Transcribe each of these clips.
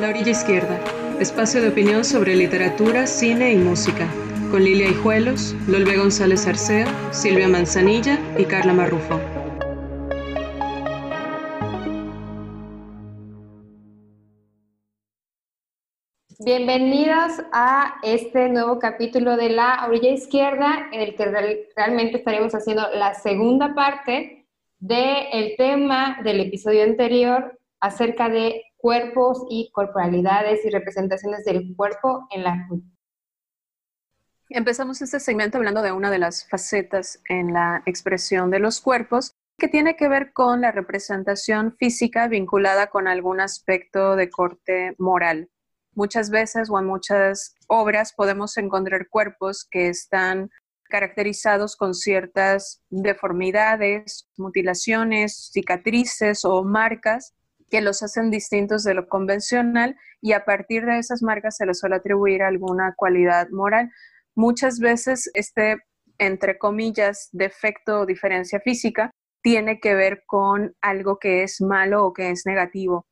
La Orilla Izquierda, espacio de opinión sobre literatura, cine y música, con Lilia Hijuelos, Lolbe González Arceo, Silvia Manzanilla y Carla Marrufo. Bienvenidos a este nuevo capítulo de La Orilla Izquierda, en el que realmente estaremos haciendo la segunda parte del tema del episodio anterior acerca de cuerpos y corporalidades y representaciones del cuerpo en la cultura. Empezamos este segmento hablando de una de las facetas en la expresión de los cuerpos que tiene que ver con la representación física vinculada con algún aspecto de corte moral. Muchas veces o en muchas obras podemos encontrar cuerpos que están caracterizados con ciertas deformidades, mutilaciones, cicatrices o marcas que los hacen distintos de lo convencional y a partir de esas marcas se les suele atribuir alguna cualidad moral. Muchas veces este, entre comillas, defecto o diferencia física tiene que ver con algo que es malo o que es negativo.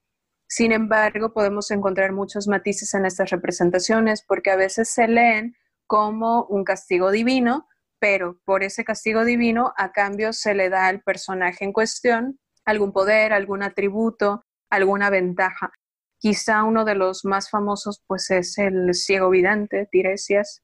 Sin embargo, podemos encontrar muchos matices en estas representaciones porque a veces se leen como un castigo divino, pero por ese castigo divino a cambio se le da al personaje en cuestión algún poder, algún atributo, alguna ventaja. Quizá uno de los más famosos pues es el ciego vidente, Tiresias,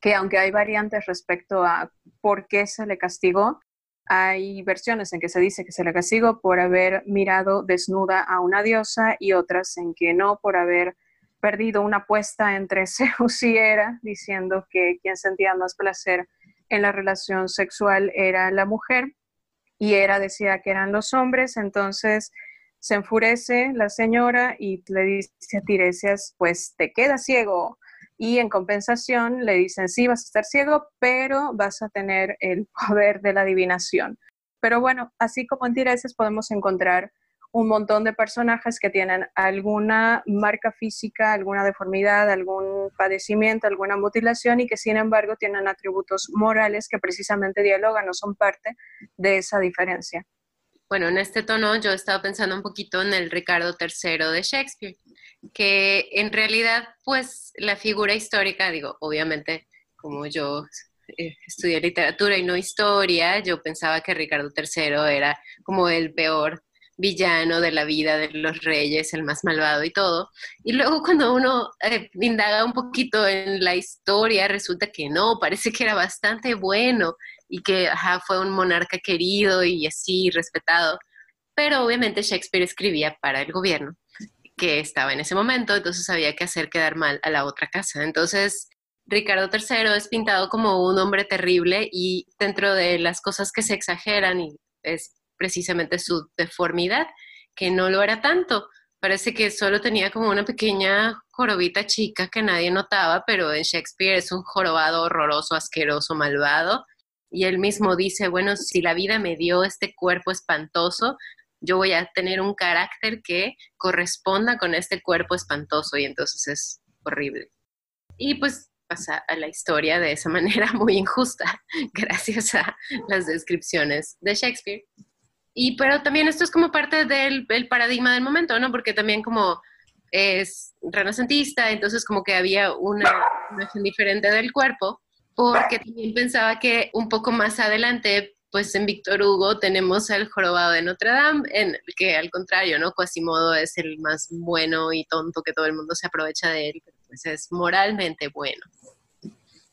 que aunque hay variantes respecto a por qué se le castigó, hay versiones en que se dice que se le castigó por haber mirado desnuda a una diosa y otras en que no, por haber perdido una apuesta entre Zeus y Hera, diciendo que quien sentía más placer en la relación sexual era la mujer y Hera decía que eran los hombres, entonces se enfurece la señora y le dice a Tiresias, pues te quedas ciego, y en compensación le dicen, sí, vas a estar ciego, pero vas a tener el poder de la adivinación. Pero bueno, así como en Tiresias podemos encontrar un montón de personajes que tienen alguna marca física, alguna deformidad, algún padecimiento, alguna mutilación y que sin embargo tienen atributos morales que precisamente dialogan o son parte de esa diferencia. Bueno, en este tono yo estaba pensando un poquito en el Ricardo III de Shakespeare, que en realidad, pues la figura histórica, digo, obviamente, como yo eh, estudié literatura y no historia, yo pensaba que Ricardo III era como el peor villano de la vida de los reyes, el más malvado y todo. Y luego cuando uno eh, indaga un poquito en la historia, resulta que no, parece que era bastante bueno y que fue un monarca querido y así respetado. Pero obviamente Shakespeare escribía para el gobierno que estaba en ese momento, entonces había que hacer quedar mal a la otra casa. Entonces, Ricardo III es pintado como un hombre terrible y dentro de las cosas que se exageran y es precisamente su deformidad, que no lo era tanto. Parece que solo tenía como una pequeña jorobita chica que nadie notaba, pero en Shakespeare es un jorobado horroroso, asqueroso, malvado. Y él mismo dice, bueno, si la vida me dio este cuerpo espantoso, yo voy a tener un carácter que corresponda con este cuerpo espantoso y entonces es horrible. Y pues pasa a la historia de esa manera muy injusta, gracias a las descripciones de Shakespeare. Y pero también esto es como parte del, paradigma del momento, ¿no? Porque también como es renacentista, entonces como que había una imagen diferente del cuerpo, porque también pensaba que un poco más adelante, pues en Víctor Hugo tenemos el jorobado de Notre Dame, en que al contrario, ¿no? Quasimodo es el más bueno y tonto que todo el mundo se aprovecha de él, pero pues es moralmente bueno.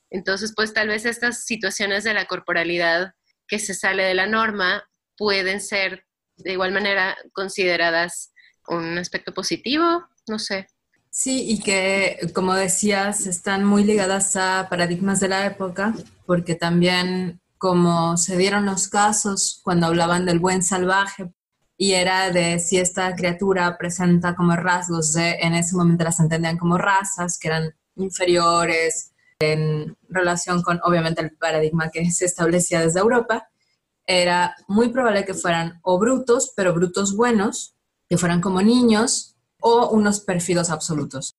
Entonces, pues tal vez estas situaciones de la corporalidad que se sale de la norma pueden ser de igual manera consideradas un aspecto positivo, no sé. Sí, y que, como decías, están muy ligadas a paradigmas de la época, porque también como se dieron los casos cuando hablaban del buen salvaje, y era de si esta criatura presenta como rasgos de, en ese momento las entendían como razas, que eran inferiores en relación con, obviamente, el paradigma que se establecía desde Europa, era muy probable que fueran o brutos, pero brutos buenos, que fueran como niños, o unos pérfidos absolutos.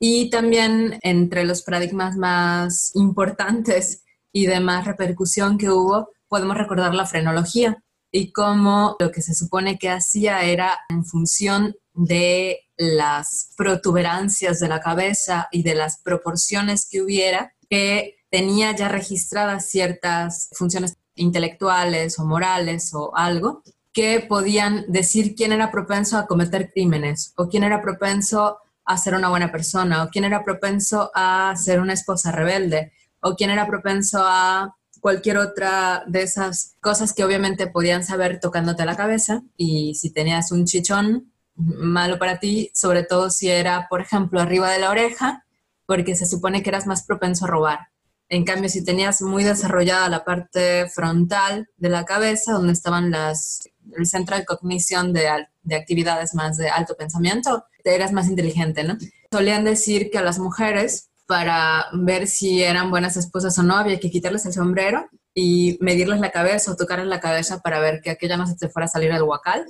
Y también entre los paradigmas más importantes y de más repercusión que hubo, podemos recordar la frenología y cómo lo que se supone que hacía era en función de las protuberancias de la cabeza y de las proporciones que hubiera, que tenía ya registradas ciertas funciones intelectuales o morales o algo que podían decir quién era propenso a cometer crímenes o quién era propenso a ser una buena persona o quién era propenso a ser una esposa rebelde o quién era propenso a cualquier otra de esas cosas que obviamente podían saber tocándote la cabeza y si tenías un chichón malo para ti, sobre todo si era, por ejemplo, arriba de la oreja, porque se supone que eras más propenso a robar. En cambio, si tenías muy desarrollada la parte frontal de la cabeza, donde estaban las, el centro de cognición de, de actividades más de alto pensamiento, eras más inteligente, ¿no? Solían decir que a las mujeres, para ver si eran buenas esposas o no, había que quitarles el sombrero y medirles la cabeza o tocarles la cabeza para ver que aquella no se te fuera a salir al huacal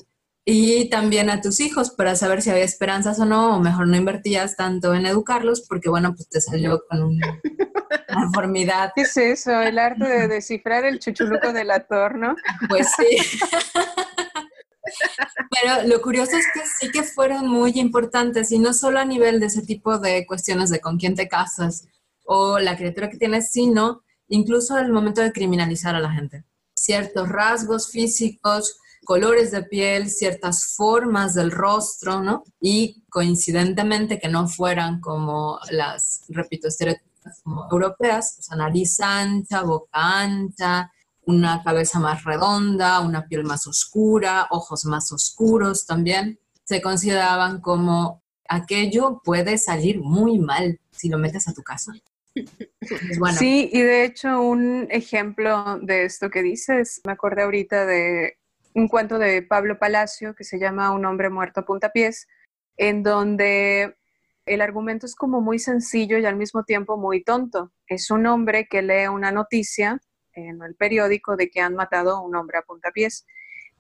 y también a tus hijos para saber si había esperanzas o no, o mejor no invertías tanto en educarlos porque, bueno, pues te salió con una deformidad. ¿Qué es eso? El arte de descifrar el chuchuluco del ator, ¿no? Pues sí. Pero lo curioso es que sí que fueron muy importantes y no solo a nivel de ese tipo de cuestiones de con quién te casas o la criatura que tienes, sino incluso al momento de criminalizar a la gente. Ciertos rasgos físicos, colores de piel, ciertas formas del rostro, ¿no? Y coincidentemente que no fueran como las, repito, estereotipas europeas, o sea, nariz ancha, boca ancha, una cabeza más redonda, una piel más oscura, ojos más oscuros también, se consideraban como aquello puede salir muy mal si lo metes a tu casa. Sí, y de hecho un ejemplo de esto que dices, me acordé ahorita de un cuento de Pablo Palacio que se llama Un hombre muerto a puntapiés, en donde el argumento es como muy sencillo y al mismo tiempo muy tonto. Es un hombre que lee una noticia en el periódico de que han matado a un hombre a puntapiés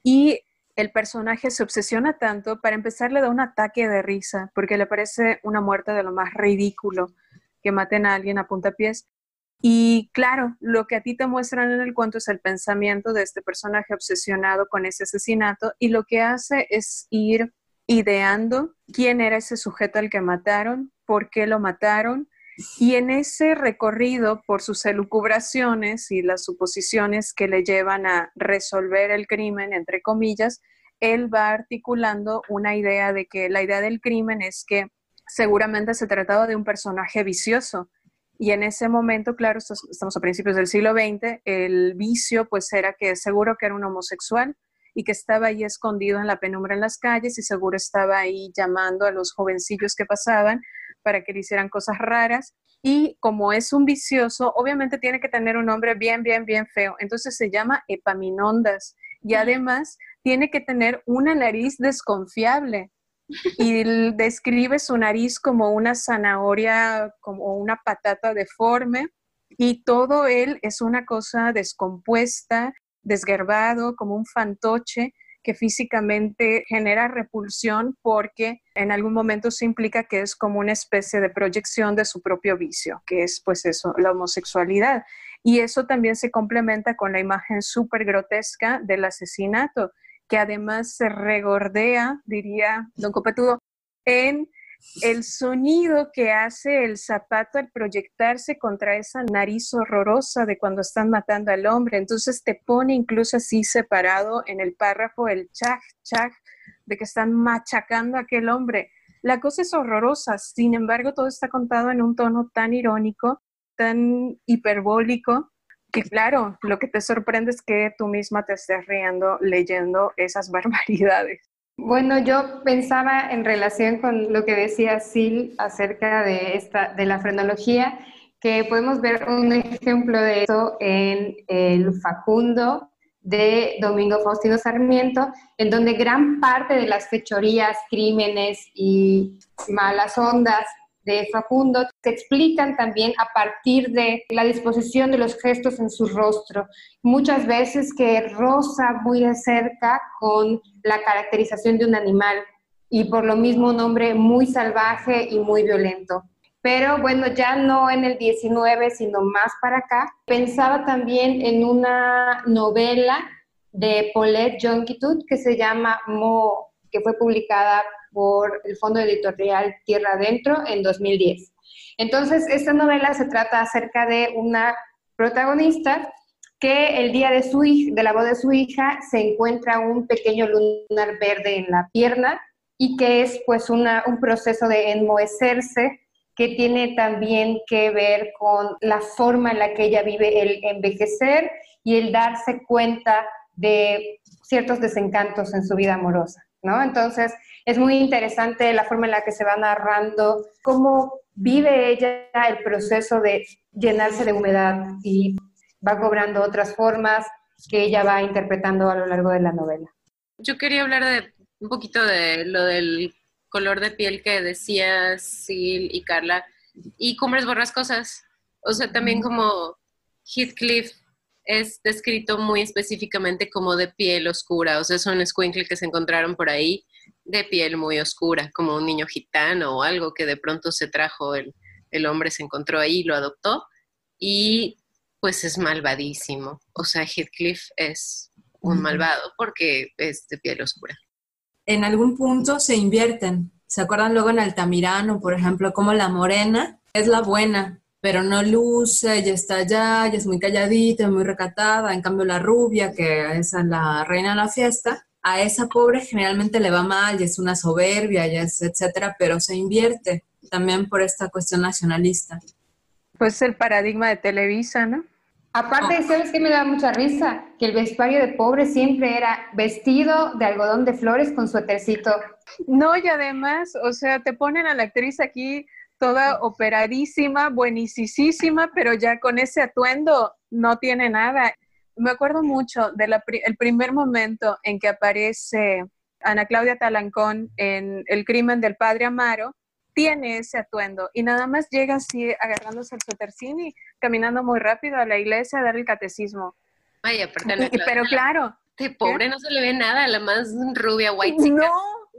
y el personaje se obsesiona tanto, para empezar le da un ataque de risa porque le parece una muerte de lo más ridículo que maten a alguien a puntapiés y claro, lo que a ti te muestran en el cuento es el pensamiento de este personaje obsesionado con ese asesinato y lo que hace es ir ideando quién era ese sujeto al que mataron, por qué lo mataron y en ese recorrido por sus elucubraciones y las suposiciones que le llevan a resolver el crimen, entre comillas, él va articulando una idea de que la idea del crimen es que seguramente se trataba de un personaje vicioso y en ese momento, claro, estamos a principios del siglo XX, el vicio pues era que seguro que era un homosexual y que estaba ahí escondido en la penumbra en las calles y seguro estaba ahí llamando a los jovencillos que pasaban para que le hicieran cosas raras. Y como es un vicioso, obviamente tiene que tener un nombre bien, bien, bien feo. Entonces se llama Epaminondas. Y además tiene que tener una nariz desconfiable y describe su nariz como una zanahoria, como una patata deforme, y todo él es una cosa descompuesta, desgarbado, como un fantoche que físicamente genera repulsión porque en algún momento se implica que es como una especie de proyección de su propio vicio, que es pues eso, la homosexualidad. Y eso también se complementa con la imagen súper grotesca del asesinato que además se regordea, diría don Copetudo, en el sonido que hace el zapato al proyectarse contra esa nariz horrorosa de cuando están matando al hombre. Entonces te pone incluso así separado en el párrafo el chaj, chaj, de que están machacando a aquel hombre. La cosa es horrorosa, sin embargo, todo está contado en un tono tan irónico, tan hiperbólico, que claro, lo que te sorprende es que tú misma te estés riendo leyendo esas barbaridades. Bueno, yo pensaba en relación con lo que decía Sil acerca de, esta, de la frenología, que podemos ver un ejemplo de eso en el Facundo de Domingo Faustino Sarmiento, en donde gran parte de las fechorías, crímenes y malas ondas de Facundo se explican también a partir de la disposición de los gestos en su rostro, muchas veces que roza muy de cerca con la caracterización de un animal y por lo mismo un hombre muy salvaje y muy violento. Pero bueno, ya no en el 19, sino más para acá. Pensaba también en una novela de Paulette Jonquitud que se llama Mo, que fue publicada por el Fondo Editorial Tierra Adentro en 2010. Entonces, esta novela se trata acerca de una protagonista que el día de, su, de la boda de su hija se encuentra un pequeño lunar verde en la pierna y que es pues un proceso de enmohecerse que tiene también que ver con la forma en la que ella vive el envejecer y el darse cuenta de ciertos desencantos en su vida amorosa, ¿no? Entonces, es muy interesante la forma en la que se va narrando cómo vive ella el proceso de llenarse de humedad y va cobrando otras formas que ella va interpretando a lo largo de la novela. Yo quería hablar de un poquito de lo del color de piel que decía Sil y Carla y Cumbres Borrascosas. O sea, también como Heathcliff es descrito muy específicamente como de piel oscura, o sea, es un squinkle que se encontraron por ahí de piel muy oscura, como un niño gitano o algo que de pronto se trajo, el, el hombre se encontró ahí lo adoptó, y pues es malvadísimo. O sea, Heathcliff es un malvado porque es de piel oscura. En algún punto se invierten. ¿Se acuerdan luego en Altamirano, por ejemplo, como la morena es la buena, pero no luce, ya está allá, ya es muy calladita, muy recatada. En cambio, la rubia, que es la reina de la fiesta, a esa pobre generalmente le va mal, ya es una soberbia, ya es etcétera, pero se invierte también por esta cuestión nacionalista. Pues el paradigma de Televisa, ¿no? Aparte. ¿sabes qué me da mucha risa? Que el vestuario de pobre siempre era vestido de algodón de flores con suétercito. No, y además, o sea, te ponen a la actriz aquí toda operadísima, buenísima, pero ya con ese atuendo no tiene nada. Me acuerdo mucho del primer momento en que aparece Ana Claudia Talancón en El crimen del padre Amaro, tiene ese atuendo y nada más llega así agarrándose el suétercín y caminando muy rápido a la iglesia a dar el catecismo. Ay, aparte Pero claro. De pobre no se le ve nada, la más rubia, white. No,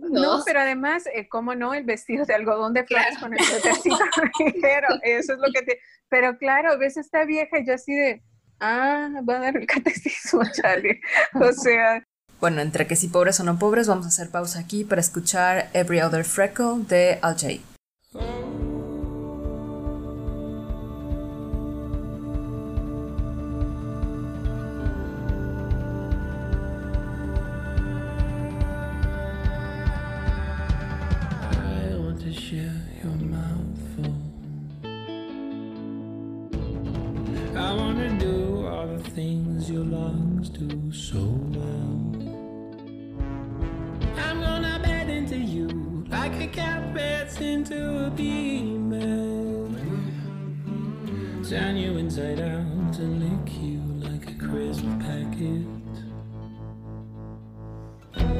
no, pero además, eh, ¿cómo no? El vestido de algodón de flores con el suétercito pero eso es lo que te... Pero claro, ves esta vieja y yo así de, ah, va a dar el catecismo, Charlie. O sea, bueno, entre que si pobres o no pobres, vamos a hacer pausa aquí para escuchar Every Other Freckle de Al Jay. things your lungs do so well. I'm gonna bed into you like a cat beds into a female. Turn you inside out and lick you like a crisp packet. Oh,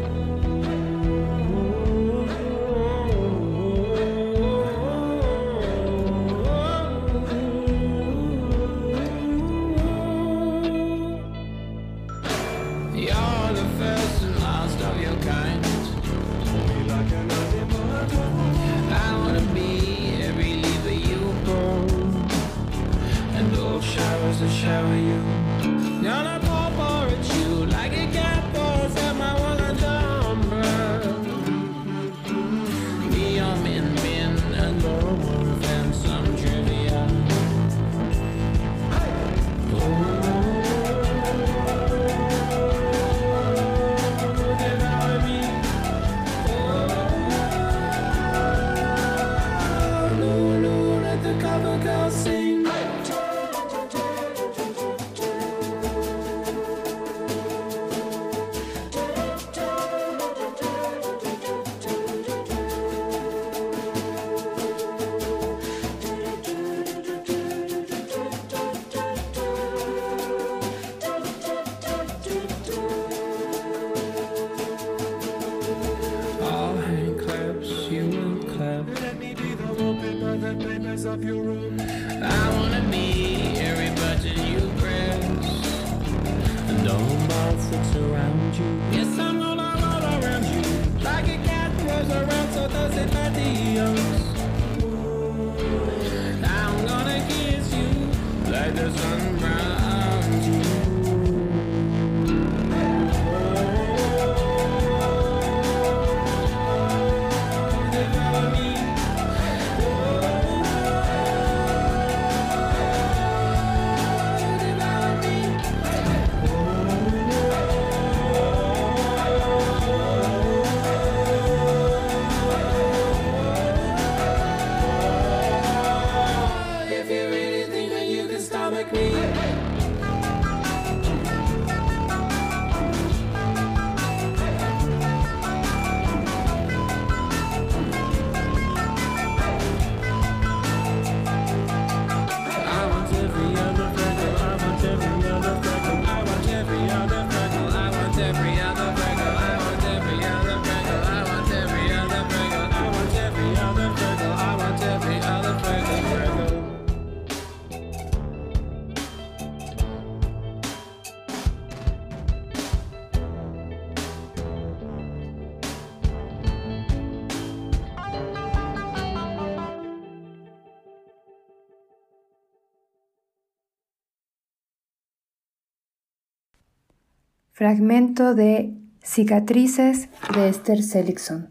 Fragmento de Cicatrices de Esther Seligson.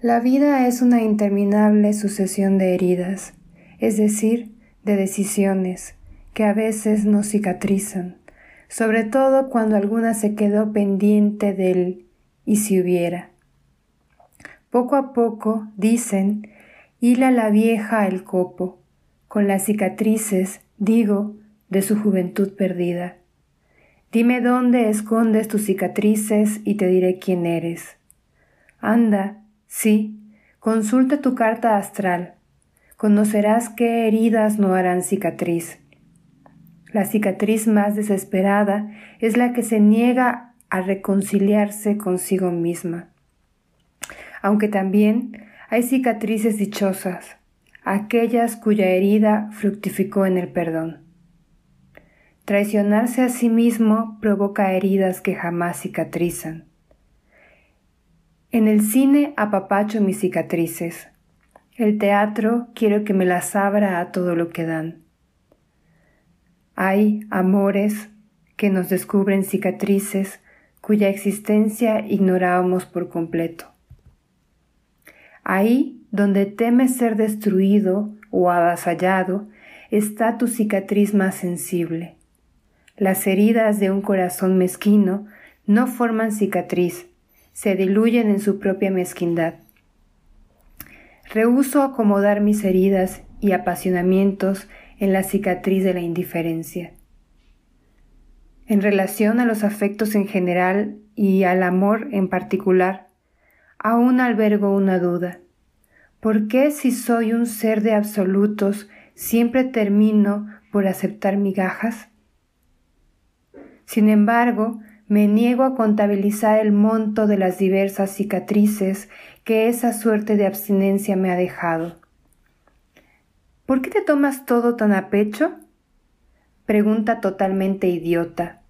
La vida es una interminable sucesión de heridas, es decir, de decisiones, que a veces nos cicatrizan, sobre todo cuando alguna se quedó pendiente del y si hubiera. Poco a poco, dicen, hila la vieja el copo, con las cicatrices, digo, de su juventud perdida. Dime dónde escondes tus cicatrices y te diré quién eres. Anda, sí, consulta tu carta astral. Conocerás qué heridas no harán cicatriz. La cicatriz más desesperada es la que se niega a reconciliarse consigo misma. Aunque también hay cicatrices dichosas, aquellas cuya herida fructificó en el perdón. Traicionarse a sí mismo provoca heridas que jamás cicatrizan. En el cine apapacho mis cicatrices. El teatro quiero que me las abra a todo lo que dan. Hay amores que nos descubren cicatrices cuya existencia ignorábamos por completo. Ahí donde temes ser destruido o avasallado está tu cicatriz más sensible. Las heridas de un corazón mezquino no forman cicatriz, se diluyen en su propia mezquindad. Rehuso acomodar mis heridas y apasionamientos en la cicatriz de la indiferencia. En relación a los afectos en general y al amor en particular, aún albergo una duda. ¿Por qué si soy un ser de absolutos siempre termino por aceptar migajas? Sin embargo, me niego a contabilizar el monto de las diversas cicatrices que esa suerte de abstinencia me ha dejado. ¿Por qué te tomas todo tan a pecho? Pregunta totalmente idiota.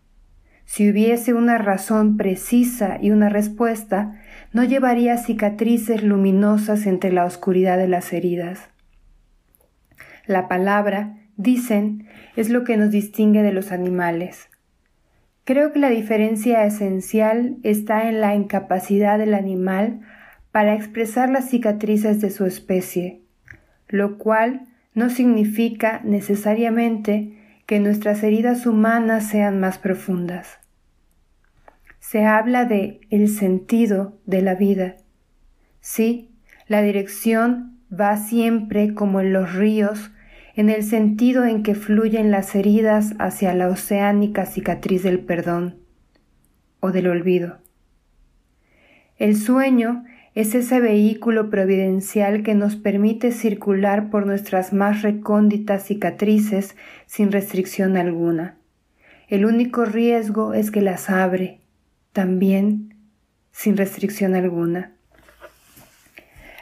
Si hubiese una razón precisa y una respuesta, no llevaría cicatrices luminosas entre la oscuridad de las heridas. La palabra, dicen, es lo que nos distingue de los animales. Creo que la diferencia esencial está en la incapacidad del animal para expresar las cicatrices de su especie, lo cual no significa necesariamente que nuestras heridas humanas sean más profundas. Se habla de el sentido de la vida. Sí, la dirección va siempre como en los ríos en el sentido en que fluyen las heridas hacia la oceánica cicatriz del perdón o del olvido. El sueño es ese vehículo providencial que nos permite circular por nuestras más recónditas cicatrices sin restricción alguna. El único riesgo es que las abre, también sin restricción alguna.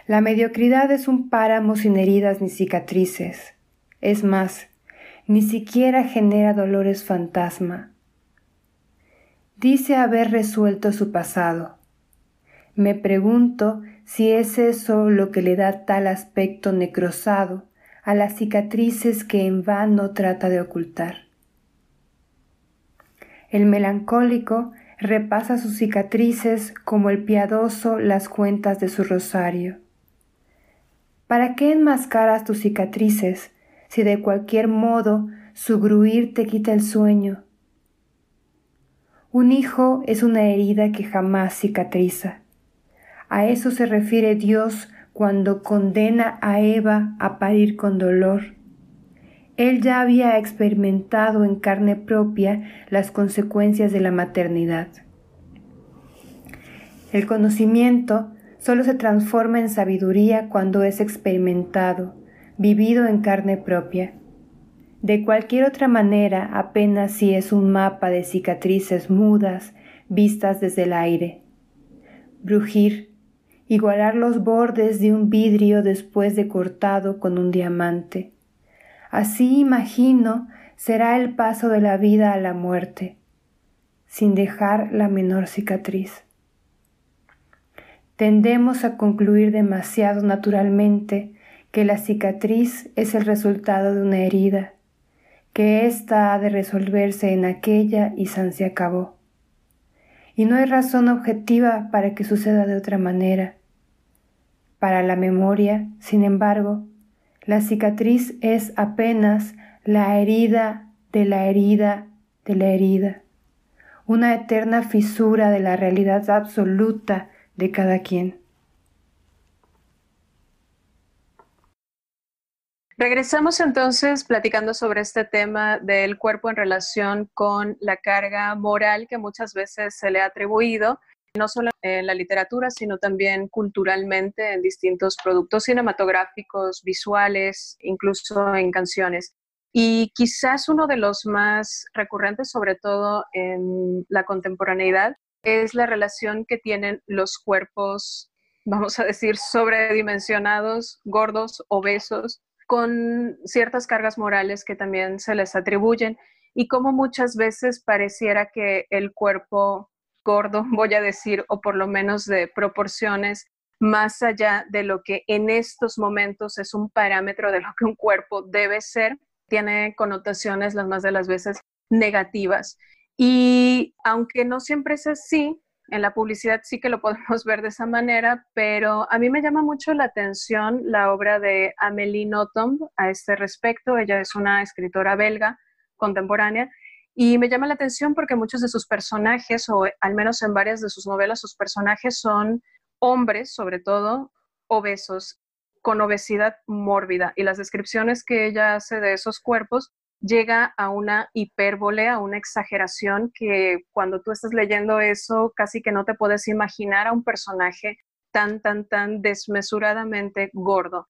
La mediocridad es un páramo sin heridas ni cicatrices. Es más, ni siquiera genera dolores fantasma. Dice haber resuelto su pasado. Me pregunto si es eso lo que le da tal aspecto necrosado a las cicatrices que en vano trata de ocultar. El melancólico repasa sus cicatrices como el piadoso las cuentas de su rosario. ¿Para qué enmascaras tus cicatrices si de cualquier modo su gruir te quita el sueño. Un hijo es una herida que jamás cicatriza. A eso se refiere Dios cuando condena a Eva a parir con dolor. Él ya había experimentado en carne propia las consecuencias de la maternidad. El conocimiento solo se transforma en sabiduría cuando es experimentado, vivido en carne propia. De cualquier otra manera, apenas si es un mapa de cicatrices mudas vistas desde el aire. Brujir, igualar los bordes de un vidrio después de cortado con un diamante. Así imagino será el paso de la vida a la muerte, sin dejar la menor cicatriz. Tendemos a concluir demasiado naturalmente que la cicatriz es el resultado de una herida, que ésta ha de resolverse en aquella y san se acabó. Y no hay razón objetiva para que suceda de otra manera. Para la memoria, sin embargo, la cicatriz es apenas la herida de la herida de la herida, una eterna fisura de la realidad absoluta de cada quien. Regresamos entonces platicando sobre este tema del cuerpo en relación con la carga moral que muchas veces se le ha atribuido, no solo en la literatura, sino también culturalmente en distintos productos cinematográficos, visuales, incluso en canciones. Y quizás uno de los más recurrentes, sobre todo en la contemporaneidad, es la relación que tienen los cuerpos, vamos a decir, sobredimensionados, gordos, obesos, con ciertas cargas morales que también se les atribuyen y como muchas veces pareciera que el cuerpo gordo, voy a decir, o por lo menos de proporciones más allá de lo que en estos momentos es un parámetro de lo que un cuerpo debe ser, tiene connotaciones las más de las veces negativas. Y aunque no siempre es así, en la publicidad sí que lo podemos ver de esa manera, pero a mí me llama mucho la atención la obra de Amélie Nothomb a este respecto. Ella es una escritora belga contemporánea y me llama la atención porque muchos de sus personajes, o al menos en varias de sus novelas, sus personajes son hombres, sobre todo, obesos, con obesidad mórbida. Y las descripciones que ella hace de esos cuerpos llega a una hipérbole, a una exageración que cuando tú estás leyendo eso casi que no te puedes imaginar a un personaje tan, tan, tan desmesuradamente gordo.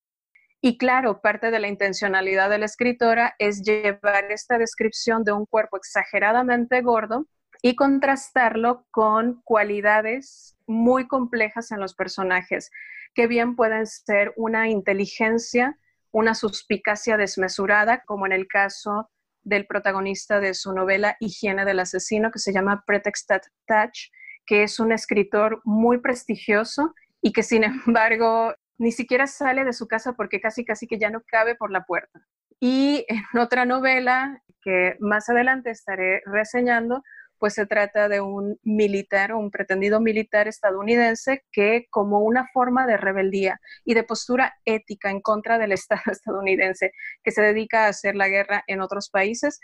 Y claro, parte de la intencionalidad de la escritora es llevar esta descripción de un cuerpo exageradamente gordo y contrastarlo con cualidades muy complejas en los personajes, que bien pueden ser una inteligencia una suspicacia desmesurada, como en el caso del protagonista de su novela Higiene del Asesino, que se llama Pretextat Touch, que es un escritor muy prestigioso y que sin embargo ni siquiera sale de su casa porque casi casi que ya no cabe por la puerta. Y en otra novela que más adelante estaré reseñando, pues se trata de un militar, un pretendido militar estadounidense que como una forma de rebeldía y de postura ética en contra del Estado estadounidense que se dedica a hacer la guerra en otros países,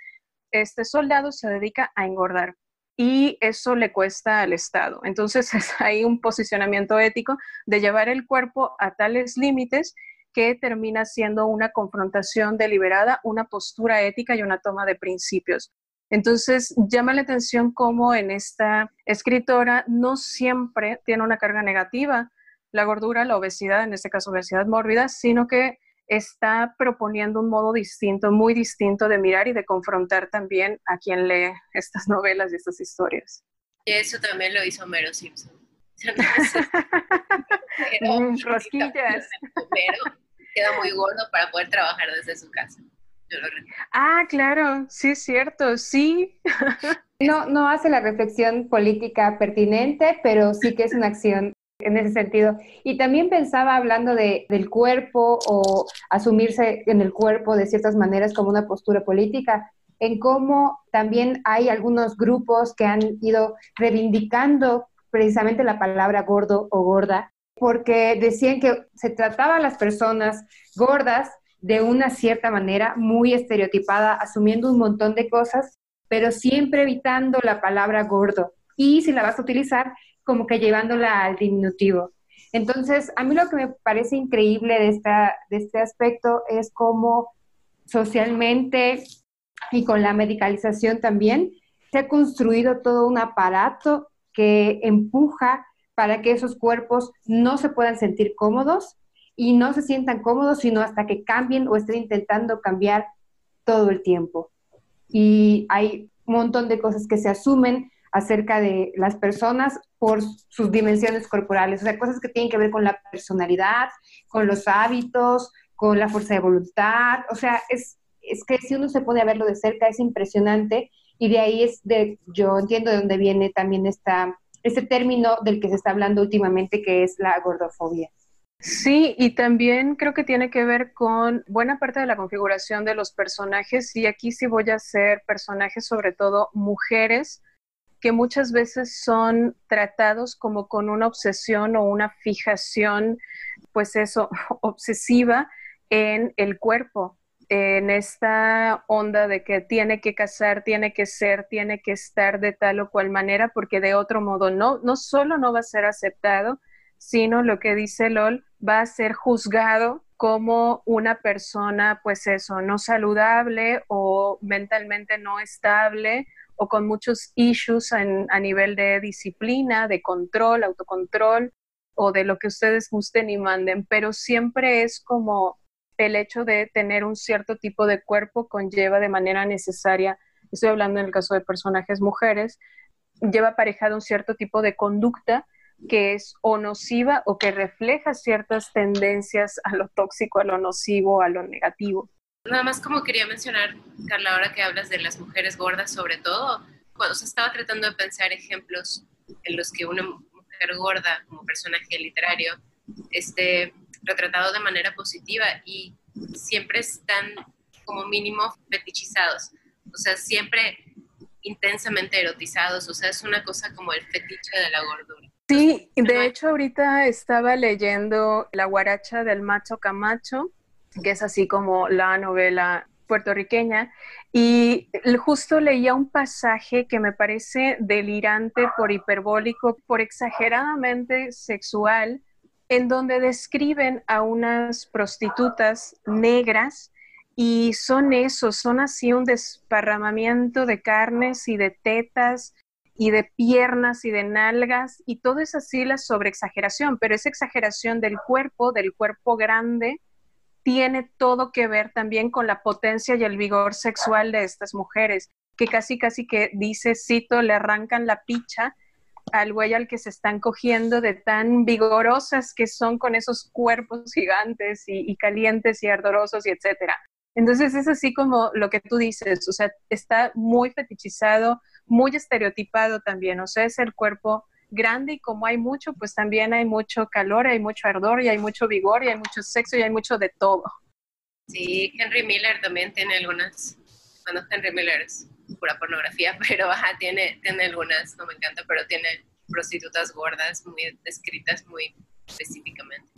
este soldado se dedica a engordar y eso le cuesta al Estado. Entonces hay un posicionamiento ético de llevar el cuerpo a tales límites que termina siendo una confrontación deliberada, una postura ética y una toma de principios. Entonces, llama la atención cómo en esta escritora no siempre tiene una carga negativa la gordura, la obesidad, en este caso obesidad mórbida, sino que está proponiendo un modo distinto, muy distinto de mirar y de confrontar también a quien lee estas novelas y estas historias. Y eso también lo hizo Mero Simpson. Mm, rosquillas. Pero queda muy gordo para poder trabajar desde su casa ah, claro, sí es cierto, sí. no, no hace la reflexión política pertinente, pero sí que es una acción en ese sentido. Y también pensaba hablando de, del cuerpo o asumirse en el cuerpo de ciertas maneras como una postura política, en cómo también hay algunos grupos que han ido reivindicando precisamente la palabra gordo o gorda, porque decían que se trataba a las personas gordas de una cierta manera muy estereotipada, asumiendo un montón de cosas, pero siempre evitando la palabra gordo. Y si la vas a utilizar, como que llevándola al diminutivo. Entonces, a mí lo que me parece increíble de, esta, de este aspecto es cómo socialmente y con la medicalización también se ha construido todo un aparato que empuja para que esos cuerpos no se puedan sentir cómodos y no se sientan cómodos, sino hasta que cambien o estén intentando cambiar todo el tiempo. Y hay un montón de cosas que se asumen acerca de las personas por sus dimensiones corporales, o sea, cosas que tienen que ver con la personalidad, con los hábitos, con la fuerza de voluntad, o sea, es, es que si uno se pone a verlo de cerca es impresionante y de ahí es de, yo entiendo de dónde viene también esta, este término del que se está hablando últimamente que es la gordofobia. Sí, y también creo que tiene que ver con buena parte de la configuración de los personajes, y aquí sí voy a hacer personajes, sobre todo mujeres, que muchas veces son tratados como con una obsesión o una fijación, pues eso, obsesiva en el cuerpo, en esta onda de que tiene que casar, tiene que ser, tiene que estar de tal o cual manera, porque de otro modo no, no solo no va a ser aceptado, sino lo que dice LOL, va a ser juzgado como una persona, pues eso, no saludable o mentalmente no estable o con muchos issues a nivel de disciplina, de control, autocontrol o de lo que ustedes gusten y manden, pero siempre es como el hecho de tener un cierto tipo de cuerpo conlleva de manera necesaria, estoy hablando en el caso de personajes mujeres, lleva aparejado un cierto tipo de conducta que es o nociva o que refleja ciertas tendencias a lo tóxico, a lo nocivo, a lo negativo. Nada más como quería mencionar, Carla, ahora que hablas de las mujeres gordas, sobre todo, cuando se estaba tratando de pensar ejemplos en los que una mujer gorda como personaje literario esté retratado de manera positiva y siempre están como mínimo fetichizados, o sea, siempre intensamente erotizados, o sea, es una cosa como el fetiche de la gordura. Sí, de hecho ahorita estaba leyendo La guaracha del macho Camacho, que es así como la novela puertorriqueña, y justo leía un pasaje que me parece delirante por hiperbólico, por exageradamente sexual, en donde describen a unas prostitutas negras y son eso, son así un desparramamiento de carnes y de tetas y de piernas y de nalgas y todo es así la sobreexageración, pero esa exageración del cuerpo, del cuerpo grande, tiene todo que ver también con la potencia y el vigor sexual de estas mujeres, que casi casi que dice, cito, le arrancan la picha al güey al que se están cogiendo de tan vigorosas que son con esos cuerpos gigantes y, calientes y ardorosos y etcétera. Entonces es así como lo que tú dices, o sea, está muy fetichizado, muy estereotipado también, o sea, es el cuerpo grande y como hay mucho, pues también hay mucho calor, hay mucho ardor y hay mucho vigor y hay mucho sexo y hay mucho de todo. Sí, Henry Miller también tiene algunas, bueno, Henry Miller es pura pornografía, pero tiene, tiene algunas, no me encanta, pero tiene prostitutas gordas muy descritas muy específicamente.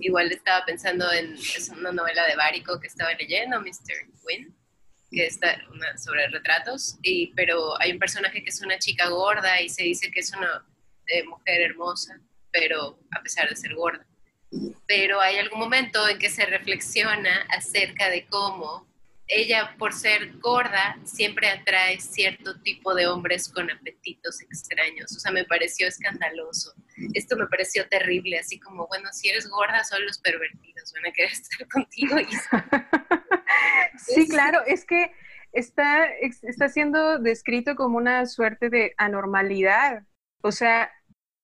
Igual estaba pensando en es una novela de Bárico que estaba leyendo, Mr. Wynn, que está sobre retratos, y, pero hay un personaje que es una chica gorda y se dice que es una eh, mujer hermosa, pero a pesar de ser gorda. Pero hay algún momento en que se reflexiona acerca de cómo ella, por ser gorda, siempre atrae cierto tipo de hombres con apetitos extraños. O sea, me pareció escandaloso. Esto me pareció terrible, así como, bueno, si eres gorda, solo los pervertidos van a querer estar contigo. Y Sí, claro, es que está, está siendo descrito como una suerte de anormalidad. O sea,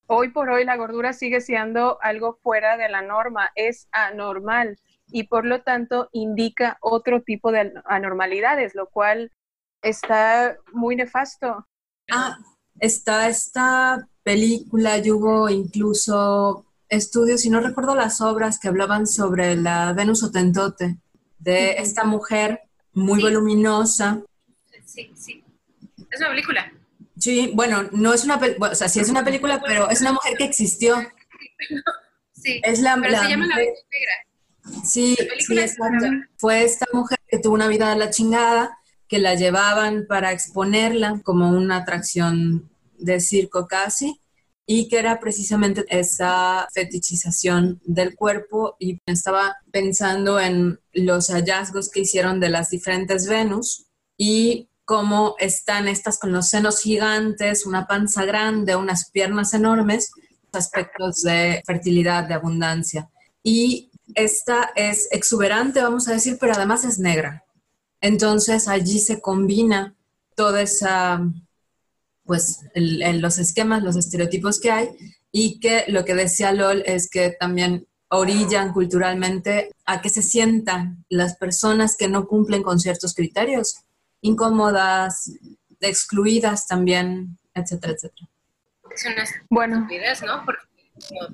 hoy por hoy la gordura sigue siendo algo fuera de la norma, es anormal y por lo tanto indica otro tipo de anormalidades, lo cual está muy nefasto. Ah, está esta película y hubo incluso estudios, y no recuerdo las obras que hablaban sobre la Venus Otentote, de esta mujer muy voluminosa. Sí, sí. Es una película. Sí, bueno, no es una película, o sea, sí es una película, pero es una mujer que existió. Sí, es la, pero se llama La mujer- Negra. Sí, exacto. Fue esta mujer que tuvo una vida de la chingada, que la llevaban para exponerla como una atracción de circo casi, y que era precisamente esa fetichización del cuerpo. Y estaba pensando en los hallazgos que hicieron de las diferentes Venus y cómo están estas con los senos gigantes, una panza grande, unas piernas enormes, aspectos de fertilidad, de abundancia. Y esta es exuberante, vamos a decir, pero además es negra. Entonces allí se combina toda esa, pues, el- el- los esquemas, los estereotipos que hay y que lo que decía LOL es que también orillan culturalmente a que se sientan las personas que no cumplen con ciertos criterios, incómodas, excluidas también, etcétera, etcétera. Es una Bueno, estupidez, ¿no? Porque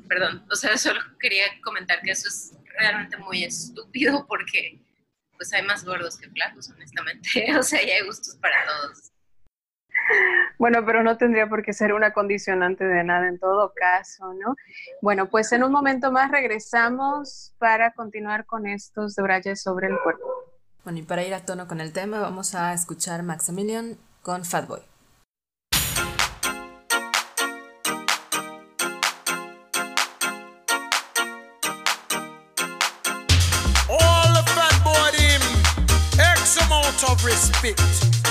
perdón, o sea, solo quería comentar que eso es realmente muy estúpido porque pues hay más gordos que flacos, honestamente. O sea, ya hay gustos para todos. Bueno, pero no tendría por qué ser una condicionante de nada en todo caso, ¿no? Bueno, pues en un momento más regresamos para continuar con estos debrayes sobre el cuerpo. Bueno, y para ir a tono con el tema, vamos a escuchar Maximilian con Fatboy. Respect.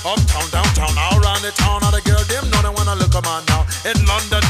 Uptown, downtown, all around the town, all the girls them know they wanna look a man now. In London,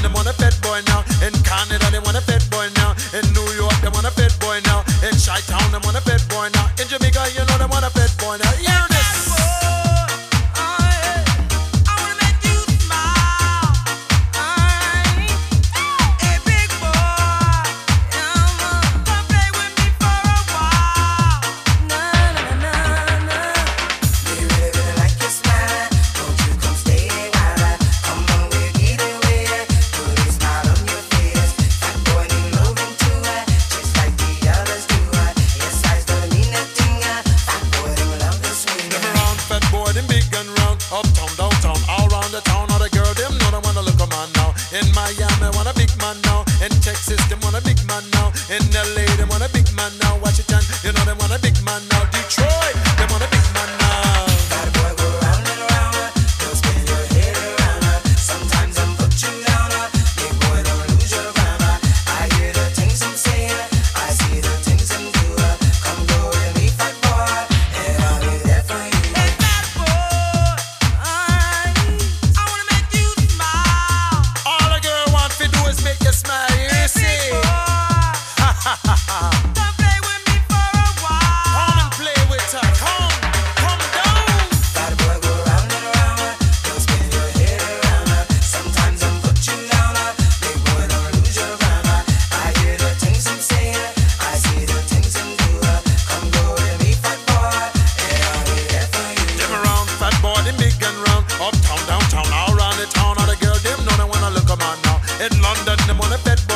Una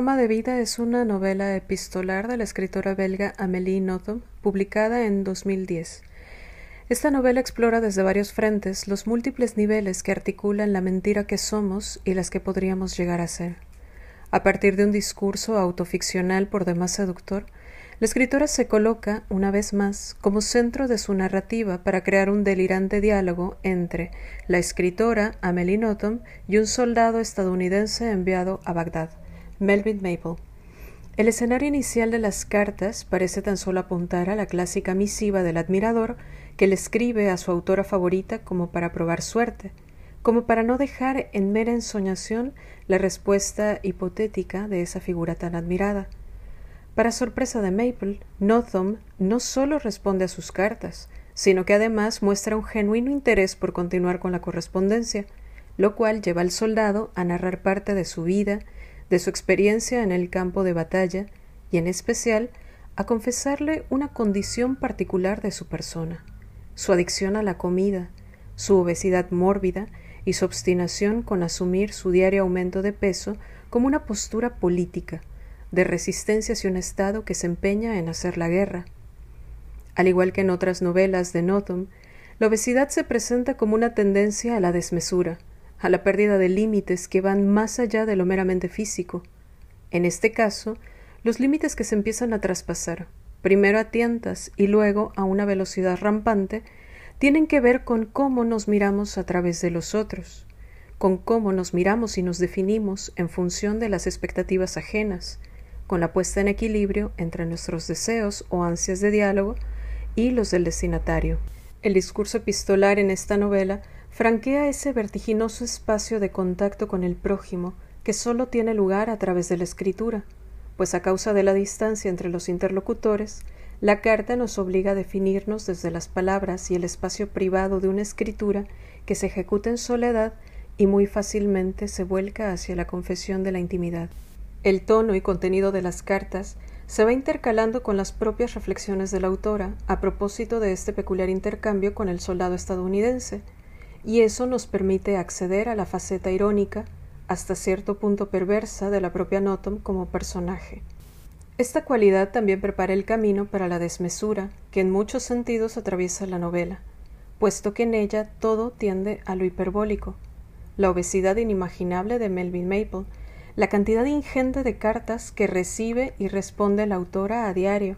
forma de vida es una novela epistolar de la escritora belga Amélie Nothomb, publicada en 2010. Esta novela explora desde varios frentes los múltiples niveles que articulan la mentira que somos y las que podríamos llegar a ser. A partir de un discurso autoficcional por demás seductor, la escritora se coloca, una vez más, como centro de su narrativa para crear un delirante diálogo entre la escritora Amélie Nothomb y un soldado estadounidense enviado a Bagdad. Melvin Maple. El escenario inicial de las cartas parece tan solo apuntar a la clásica misiva del admirador que le escribe a su autora favorita como para probar suerte, como para no dejar en mera ensoñación la respuesta hipotética de esa figura tan admirada. Para sorpresa de Maple, Nothomb no solo responde a sus cartas, sino que además muestra un genuino interés por continuar con la correspondencia, lo cual lleva al soldado a narrar parte de su vida, de su experiencia en el campo de batalla y en especial a confesarle una condición particular de su persona, su adicción a la comida, su obesidad mórbida y su obstinación con asumir su diario aumento de peso como una postura política, de resistencia hacia un Estado que se empeña en hacer la guerra. Al igual que en otras novelas de Nothomb, la obesidad se presenta como una tendencia a la desmesura, a la pérdida de límites que van más allá de lo meramente físico. En este caso, los límites que se empiezan a traspasar, primero a tientas y luego a una velocidad rampante, tienen que ver con cómo nos miramos a través de los otros, con cómo nos miramos y nos definimos en función de las expectativas ajenas, con la puesta en equilibrio entre nuestros deseos o ansias de diálogo y los del destinatario. El discurso epistolar en esta novela franquea ese vertiginoso espacio de contacto con el prójimo que solo tiene lugar a través de la escritura, pues a causa de la distancia entre los interlocutores, la carta nos obliga a definirnos desde las palabras y el espacio privado de una escritura que se ejecuta en soledad y muy fácilmente se vuelca hacia la confesión de la intimidad. El tono y contenido de las cartas se va intercalando con las propias reflexiones de la autora a propósito de este peculiar intercambio con el soldado estadounidense, y eso nos permite acceder a la faceta irónica, hasta cierto punto perversa, de la propia Notom como personaje. Esta cualidad también prepara el camino para la desmesura que en muchos sentidos atraviesa la novela, puesto que en ella todo tiende a lo hiperbólico. La obesidad inimaginable de Melvin Maple, la cantidad ingente de cartas que recibe y responde la autora a diario,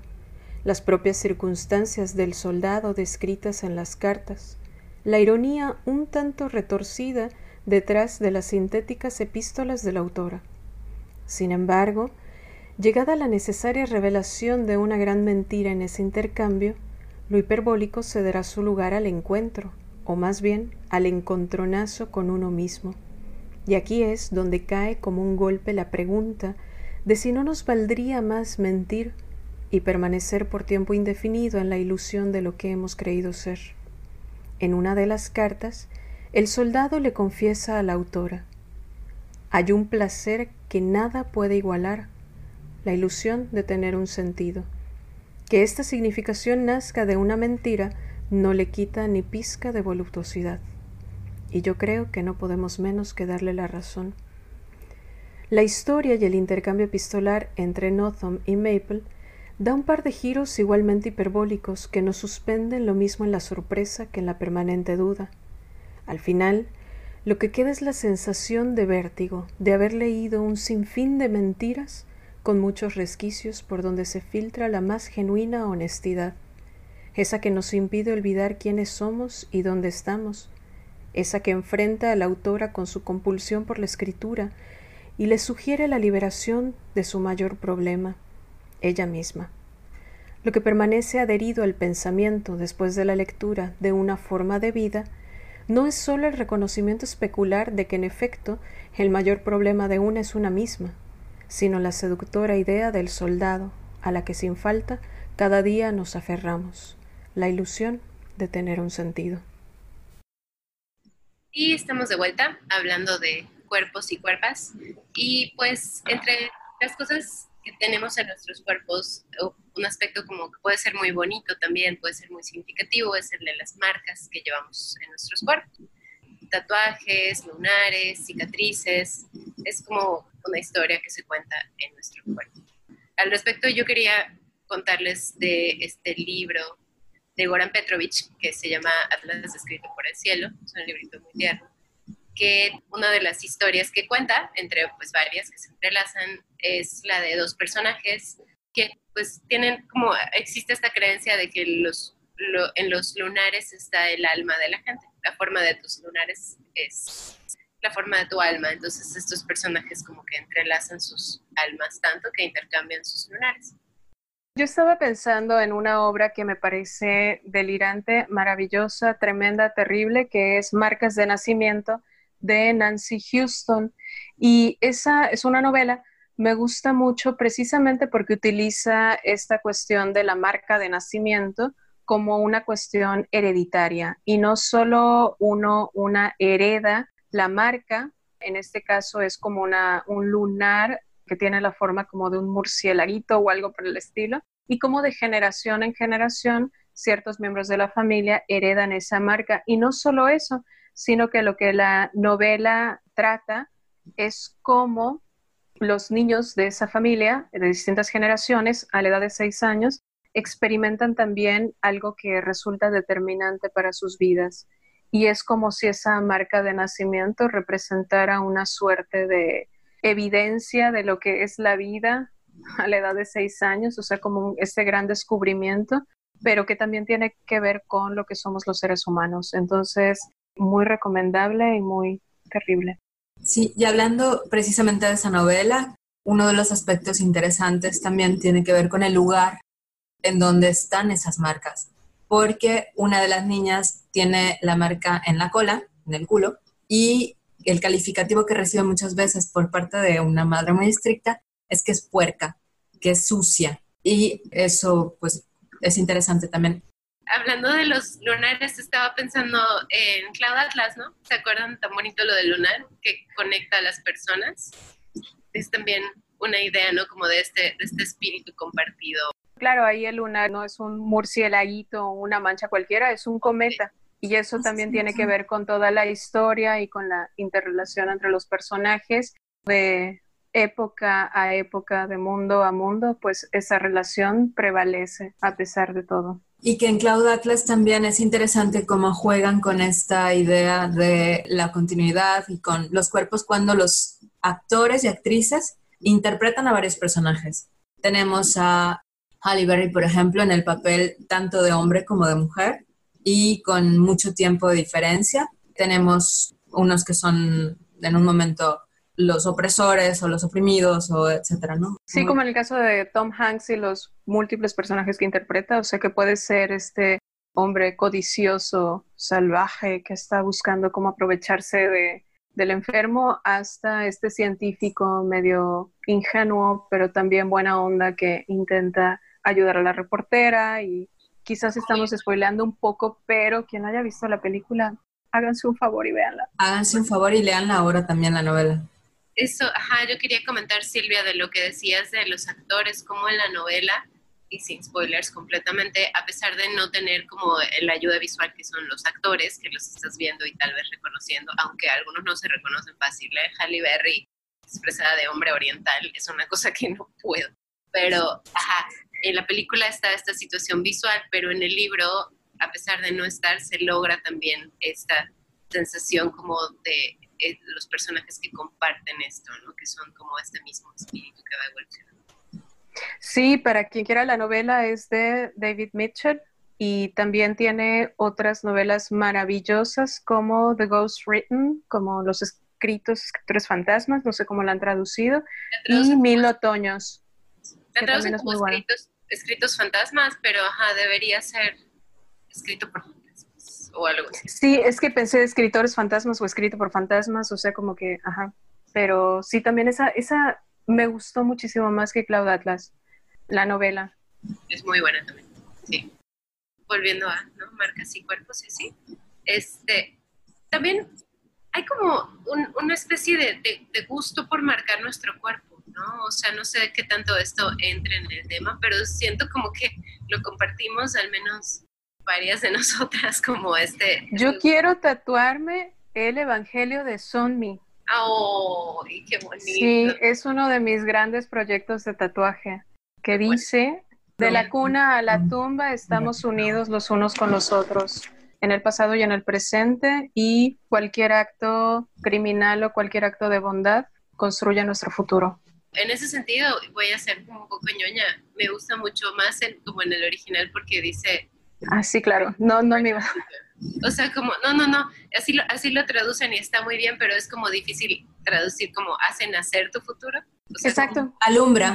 las propias circunstancias del soldado descritas en las cartas, la ironía un tanto retorcida detrás de las sintéticas epístolas de la autora. Sin embargo, Llegada la necesaria revelación de una gran mentira en ese intercambio, lo hiperbólico cederá su lugar al encuentro, o más bien al encontronazo con uno mismo. Y aquí es donde cae como un golpe la pregunta de si no nos valdría más mentir y permanecer por tiempo indefinido en la ilusión de lo que hemos creído ser. En una de las cartas, el soldado le confiesa a la autora Hay un placer que nada puede igualar la ilusión de tener un sentido. Que esta significación nazca de una mentira no le quita ni pizca de voluptuosidad. Y yo creo que no podemos menos que darle la razón. La historia y el intercambio epistolar entre Nothomb y Maple da un par de giros igualmente hiperbólicos que nos suspenden lo mismo en la sorpresa que en la permanente duda. Al final, lo que queda es la sensación de vértigo, de haber leído un sinfín de mentiras con muchos resquicios por donde se filtra la más genuina honestidad, esa que nos impide olvidar quiénes somos y dónde estamos, esa que enfrenta a la autora con su compulsión por la escritura y le sugiere la liberación de su mayor problema, ella misma. Lo que permanece adherido al pensamiento después de la lectura de una forma de vida no es sólo el reconocimiento especular de que en efecto el mayor problema de una es una misma, sino la seductora idea del soldado a la que sin falta cada día nos aferramos, la ilusión de tener un sentido. Y estamos de vuelta hablando de cuerpos y cuerpas. Y pues entre las cosas que tenemos en nuestros cuerpos, un aspecto como que puede ser muy bonito también, puede ser muy significativo, es el de las marcas que llevamos en nuestros cuerpos. Tatuajes, lunares, cicatrices, es como una historia que se cuenta en nuestro cuerpo. Al respecto, yo quería contarles de este libro de Goran Petrovich que se llama Atlas escrito por el cielo, es un librito muy tierno, que una de las historias que cuenta, entre pues varias que se entrelazan, es la de dos personajes que pues tienen como, existe esta creencia de que los, en los lunares está el alma de la gente, la forma de tus lunares es la forma de tu alma. Entonces estos personajes como que entrelazan sus almas tanto que intercambian sus lunares. Yo estaba pensando en una obra que me parece delirante, maravillosa, tremenda, terrible, que es Marcas de Nacimiento de Nancy Houston. Y esa es una novela, me gusta mucho precisamente porque utiliza esta cuestión de la marca de nacimiento como una cuestión hereditaria y no solo uno una hereda la marca, en este caso es como una, un lunar que tiene la forma como de un murcielaguito o algo por el estilo, y como de generación en generación ciertos miembros de la familia heredan esa marca. Y no solo eso, sino que lo que la novela trata es cómo los niños de esa familia, de distintas generaciones, a la edad de seis años, experimentan también algo que resulta determinante para sus vidas. Y es como si esa marca de nacimiento representara una suerte de evidencia de lo que es la vida a la edad de seis años, o sea, como este gran descubrimiento, pero que también tiene que ver con lo que somos los seres humanos. Entonces, muy recomendable y muy terrible. Sí, y hablando precisamente de esa novela, uno de los aspectos interesantes también tiene que ver con el lugar en donde están esas marcas, porque una de las niñas tiene la marca en la cola, en el culo, y el calificativo que recibe muchas veces por parte de una madre muy estricta es que es puerca, que es sucia. Y eso, pues, es interesante también. Hablando de los lunares, estaba pensando en Cloud Atlas, ¿no? ¿Se acuerdan tan bonito lo del lunar que conecta a las personas? Es también una idea, ¿no? Como de este, de este espíritu compartido. Claro, ahí el lunar no es un murcielaguito o una mancha cualquiera, es un cometa. Y eso también tiene que ver con toda la historia y con la interrelación entre los personajes de época a época, de mundo a mundo, pues esa relación prevalece a pesar de todo. Y que en Cloud Atlas también es interesante cómo juegan con esta idea de la continuidad y con los cuerpos cuando los actores y actrices interpretan a varios personajes. Tenemos a Halle Berry, por ejemplo, en el papel tanto de hombre como de mujer y con mucho tiempo de diferencia. Tenemos unos que son en un momento los opresores o los oprimidos o etcétera, ¿no? Sí, como en el caso de Tom Hanks y los múltiples personajes que interpreta, o sea que puede ser este hombre codicioso, salvaje, que está buscando cómo aprovecharse de, del enfermo, hasta este científico medio ingenuo, pero también buena onda que intenta ayudar a la reportera y quizás estamos spoileando un poco, pero quien haya visto la película, háganse un favor y véanla. Háganse un favor y leanla ahora también la novela. Eso, ajá, yo quería comentar, Silvia, de lo que decías de los actores, como en la novela, y sin spoilers completamente, a pesar de no tener como la ayuda visual que son los actores, que los estás viendo y tal vez reconociendo, aunque algunos no se reconocen fácil, ¿eh? Halle Berry, expresada de hombre oriental, es una cosa que no puedo. Pero, ajá, en la película está esta situación visual, pero en el libro, a pesar de no estar, se logra también esta sensación como de eh, los personajes que comparten esto, ¿no? que son como este mismo espíritu que va evolucionando. Sí, para quien quiera la novela es de David Mitchell y también tiene otras novelas maravillosas como The Ghost Written, como Los escritos, escritores fantasmas, no sé cómo la han traducido, y Mil otoños. Escritos, escritos fantasmas, pero ajá, debería ser escrito por o algo así. Sí, es que pensé escritores fantasmas o escrito por fantasmas, o sea, como que, ajá. Pero sí, también esa, esa me gustó muchísimo más que Cloud Atlas, la novela. Es muy buena también, sí. Volviendo a, ¿no? Marcas y cuerpos y así. Este, también hay como una especie de, de, gusto por marcar nuestro cuerpo, ¿no? O sea, no sé qué tanto esto entre en el tema, pero siento como que lo compartimos al menos varias de nosotras como este. Yo quiero tatuarme el Evangelio de Sonmi. ¡Oh, qué bonito! Sí, es uno de mis grandes proyectos de tatuaje que dice, de la cuna a la tumba estamos unidos los unos con los otros, en el pasado y en el presente, y cualquier acto criminal o cualquier acto de bondad construye nuestro futuro. En ese sentido, voy a ser como un poco ñoña, me gusta mucho más como en el original porque dice, Ah, sí, claro. No, no me iba. O sea, como, no, no, no, así lo, así lo traducen y está muy bien, pero es como difícil traducir como hace nacer tu futuro. Exacto. alumbra.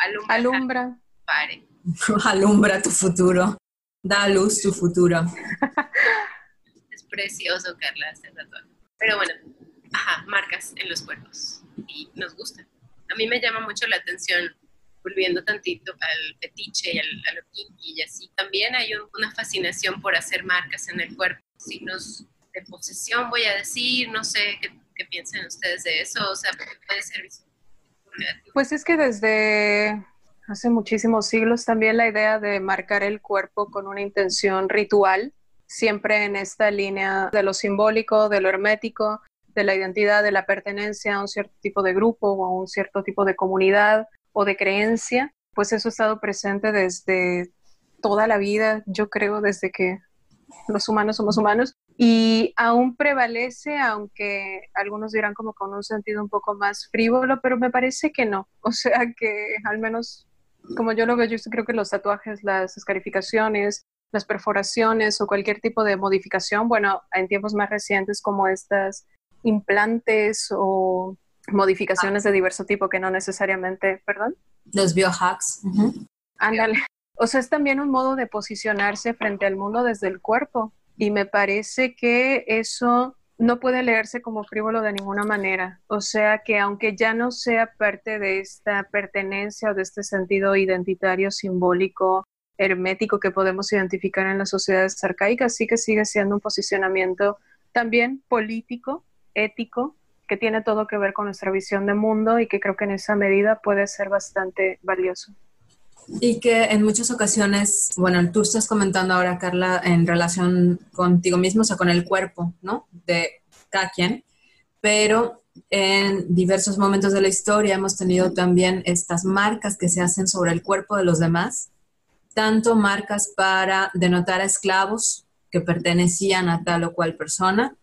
Alumbra. Alumbra. Pare. alumbra tu futuro. Da a luz tu futuro. es precioso, Carla, este tatuaje. Pero bueno, ajá, marcas en los cuerpos. Y nos gusta. A mí me llama mucho la atención volviendo tantito al fetiche y al, a lo kinky y así, también hay una fascinación por hacer marcas en el cuerpo, signos de posesión, voy a decir, no sé qué, qué piensan ustedes de eso, o sea, puede ser Pues es que desde hace muchísimos siglos también la idea de marcar el cuerpo con una intención ritual, siempre en esta línea de lo simbólico, de lo hermético, de la identidad, de la pertenencia a un cierto tipo de grupo o a un cierto tipo de comunidad o de creencia, pues eso ha estado presente desde toda la vida, yo creo, desde que los humanos somos humanos. Y aún prevalece, aunque algunos dirán como con un sentido un poco más frívolo, pero me parece que no. O sea que al menos como yo lo veo, yo creo que los tatuajes, las escarificaciones, las perforaciones o cualquier tipo de modificación, bueno, en tiempos más recientes como estas implantes o modificaciones de diverso tipo que no necesariamente, perdón. Los biohacks. Ándale. O sea, es también un modo de posicionarse frente al mundo desde el cuerpo. Y me parece que eso no puede leerse como frívolo de ninguna manera. O sea que aunque ya no sea parte de esta pertenencia o de este sentido identitario, simbólico, hermético que podemos identificar en las sociedades arcaicas, sí que sigue siendo un posicionamiento también político, ético, que tiene todo que ver con nuestra visión de mundo y que creo que en esa medida puede ser bastante valioso. Y que en muchas ocasiones, bueno, tú estás comentando ahora, Carla, en relación contigo mismo, o sea, con el cuerpo, ¿no? De cada quien, pero en diversos momentos de la historia hemos tenido también estas marcas que se hacen sobre el cuerpo de los demás, tanto marcas para denotar a esclavos que pertenecían a tal o cual persona,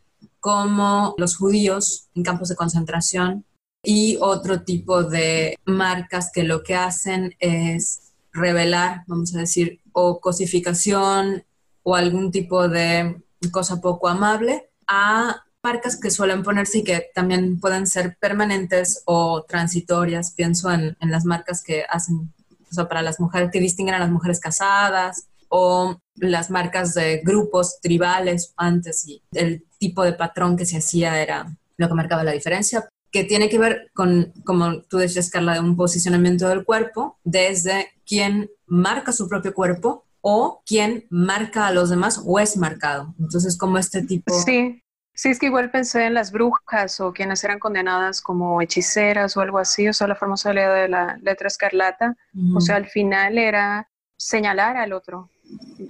como los judíos en campos de concentración y otro tipo de marcas que lo que hacen es revelar, vamos a decir, o cosificación o algún tipo de cosa poco amable a marcas que suelen ponerse y que también pueden ser permanentes o transitorias. Pienso en, las marcas que hacen, o sea, para las mujeres, que distinguen a las mujeres casadas o las marcas de grupos tribales antes y el tipo de patrón que se hacía era lo que marcaba la diferencia que tiene que ver con, como tú decías, Carla, de un posicionamiento del cuerpo desde quien marca su propio cuerpo o quien marca a los demás o es marcado. Entonces, como este tipo... Sí, sí, es que igual pensé en las brujas o quienes eran condenadas como hechiceras o algo así, o sea, la famosa idea de la letra escarlata. O sea, al final era señalar al otro,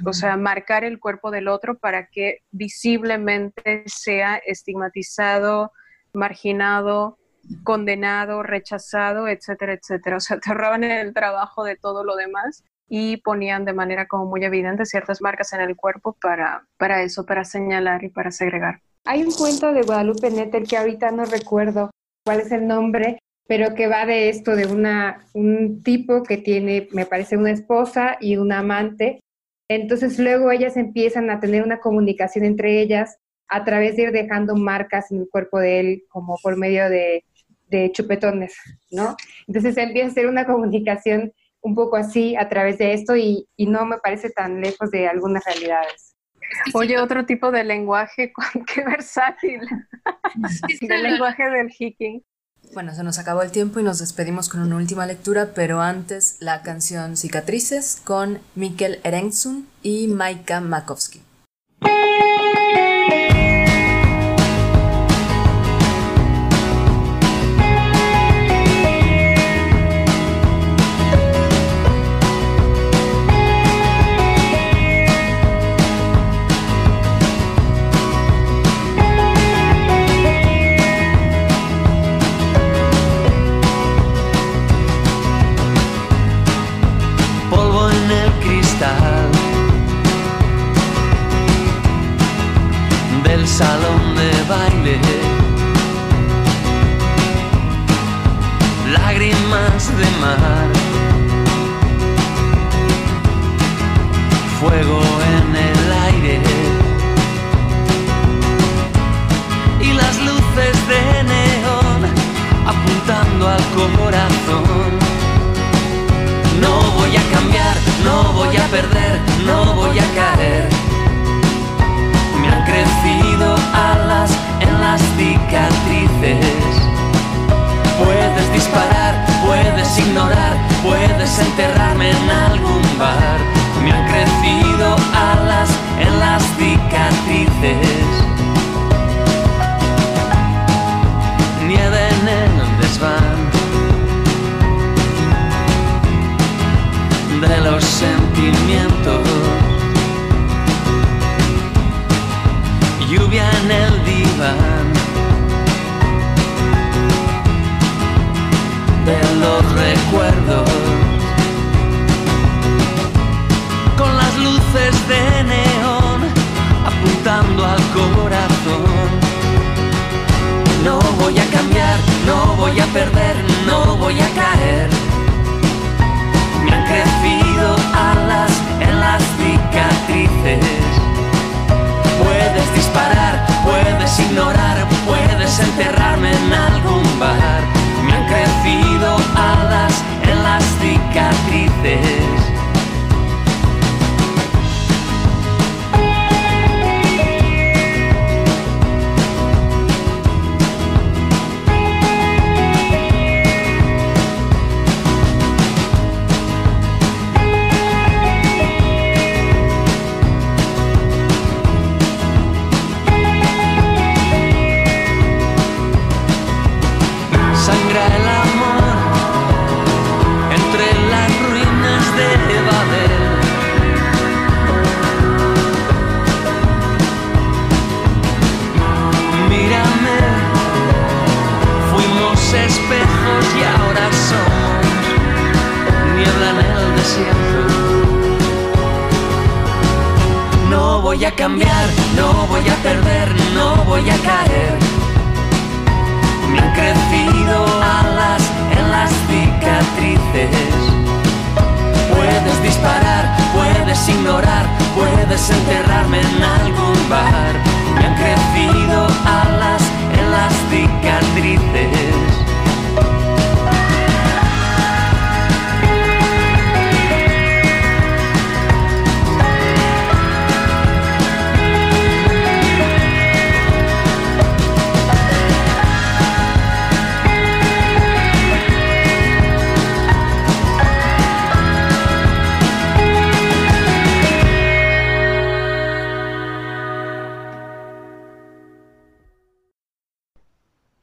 o sea, marcar el cuerpo del otro para que visiblemente sea estigmatizado, marginado, condenado, rechazado, etcétera, etcétera. O sea, te ahorraban el trabajo de todo lo demás y ponían de manera como muy evidente ciertas marcas en el cuerpo para, para eso, para señalar y para segregar. Hay un cuento de Guadalupe Nettel que ahorita no recuerdo cuál es el nombre, pero que va de esto, de una, un tipo que tiene, me parece, una esposa y un amante. Entonces luego ellas empiezan a tener una comunicación entre ellas a través de ir dejando marcas en el cuerpo de él, como por medio de, chupetones, ¿no? Entonces empieza a hacer una comunicación un poco así a través de esto y, no me parece tan lejos de algunas realidades. Oye, otro tipo de lenguaje, qué versátil. el lenguaje del hiking. Bueno, se nos acabó el tiempo y nos despedimos con una última lectura, pero antes la canción Cicatrices con Mikkel Erengsun y Maika Makowski.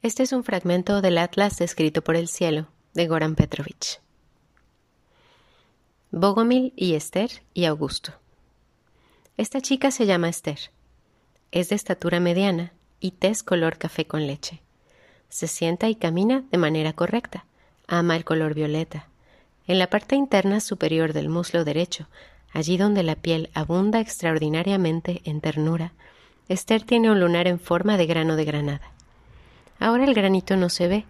Este es un fragmento del Atlas escrito por el cielo de Goran Petrovich. Bogomil y Esther y Augusto. Esta chica se llama Esther. Es de estatura mediana y tez color café con leche. Se sienta y camina de manera correcta. Ama el color violeta. En la parte interna superior del muslo derecho, allí donde la piel abunda extraordinariamente en ternura, Esther tiene un lunar en forma de grano de granada. Ahora el granito no se ve,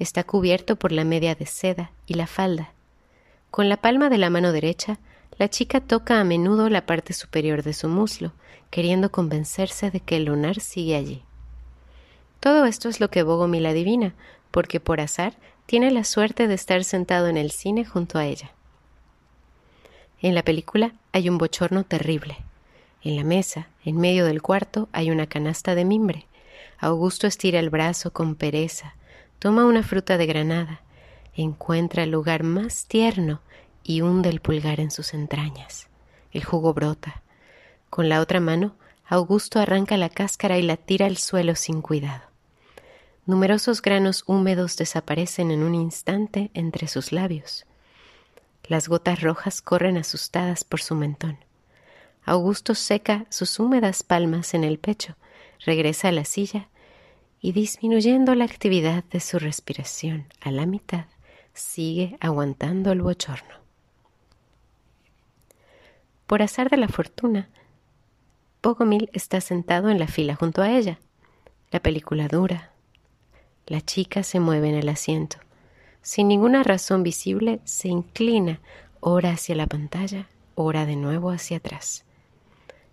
está cubierto por la media de seda y la falda. Con la palma de la mano derecha, la chica toca a menudo la parte superior de su muslo, queriendo convencerse de que el lunar sigue allí. Todo esto es lo que Bogomil adivina, porque por azar tiene la suerte de estar sentado en el cine junto a ella. En la película hay un bochorno terrible. En la mesa, en medio del cuarto, hay una canasta de mimbre. Augusto estira el brazo con pereza, toma una fruta de granada, encuentra el lugar más tierno y hunde el pulgar en sus entrañas. El jugo brota. Con la otra mano, Augusto arranca la cáscara y la tira al suelo sin cuidado. Numerosos granos húmedos desaparecen en un instante entre sus labios. Las gotas rojas corren asustadas por su mentón. Augusto seca sus húmedas palmas en el pecho, regresa a la silla y disminuyendo la actividad de su respiración a la mitad, sigue aguantando el bochorno. Por azar de la fortuna, Bogomil está sentado en la fila junto a ella. La película dura. La chica se mueve en el asiento. Sin ninguna razón visible, se inclina, ora hacia la pantalla, ora de nuevo hacia atrás.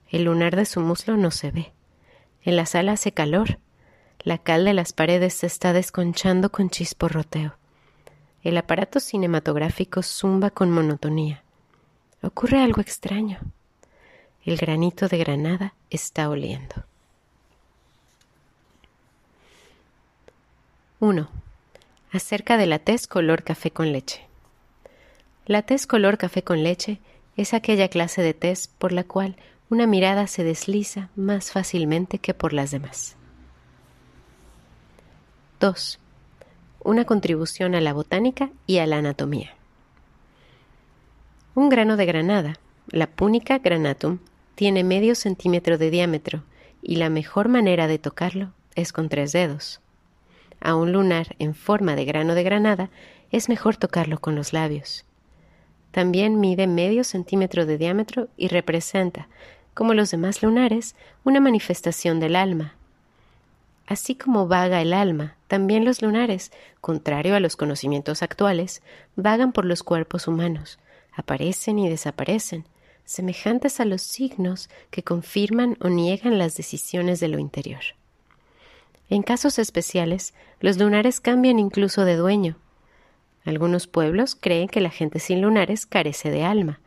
El lunar de su muslo no se ve. En la sala hace calor. La cal de las paredes se está desconchando con chisporroteo. El aparato cinematográfico zumba con monotonía. Ocurre algo extraño. El granito de granada está oliendo. 1. Acerca de la tez color café con leche. La tez color café con leche es aquella clase de tez por la cual una mirada se desliza más fácilmente que por las demás. 2. Una contribución a la botánica y a la anatomía. Un grano de granada, la Punica granatum, tiene medio centímetro de diámetro y la mejor manera de tocarlo es con tres dedos. A un lunar en forma de grano de granada es mejor tocarlo con los labios. También mide medio centímetro de diámetro y representa, como los demás lunares, una manifestación del alma. Así como vaga el alma, también los lunares, contrario a los conocimientos actuales, vagan por los cuerpos humanos, aparecen y desaparecen, semejantes a los signos que confirman o niegan las decisiones de lo interior. En casos especiales, los lunares cambian incluso de dueño. Algunos pueblos creen que la gente sin lunares carece de alma,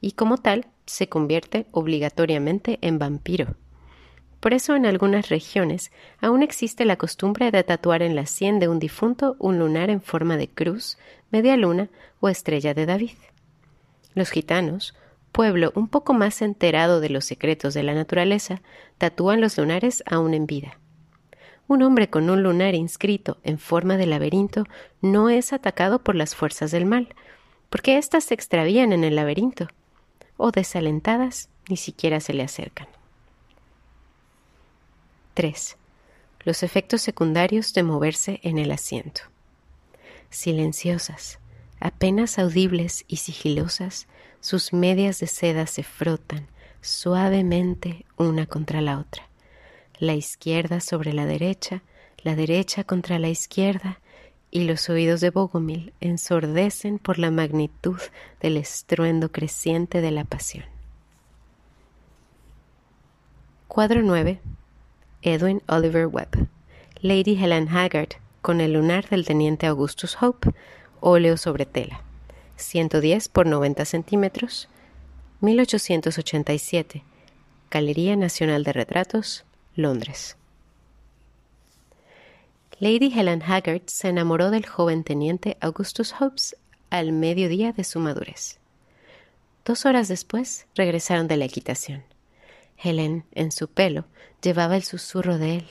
y como tal se convierte obligatoriamente en vampiro. Por eso en algunas regiones aún existe la costumbre de tatuar en la sien de un difunto un lunar en forma de cruz, media luna o estrella de David. Los gitanos, pueblo un poco más enterado de los secretos de la naturaleza, tatúan los lunares aún en vida. Un hombre con un lunar inscrito en forma de laberinto no es atacado por las fuerzas del mal, porque éstas se extravían en el laberinto, o desalentadas ni siquiera se le acercan. 3. Los efectos secundarios de moverse en el asiento. Silenciosas, apenas audibles y sigilosas, sus medias de seda se frotan suavemente una contra la otra, la izquierda sobre la derecha, la derecha contra la izquierda, y los oídos de Bogomil ensordecen por la magnitud del estruendo creciente de la pasión. Cuadro 9 Edwin Oliver Webb, Lady Helen Haggard, con el lunar del teniente Augustus Hope, óleo sobre tela, 110 por 90 centímetros, 1887, Galería Nacional de Retratos, Londres. Lady Helen Haggard se enamoró del joven teniente Augustus Hope al mediodía de su madurez. Dos horas después regresaron de la equitación. Helen, en su pelo, llevaba el susurro de él,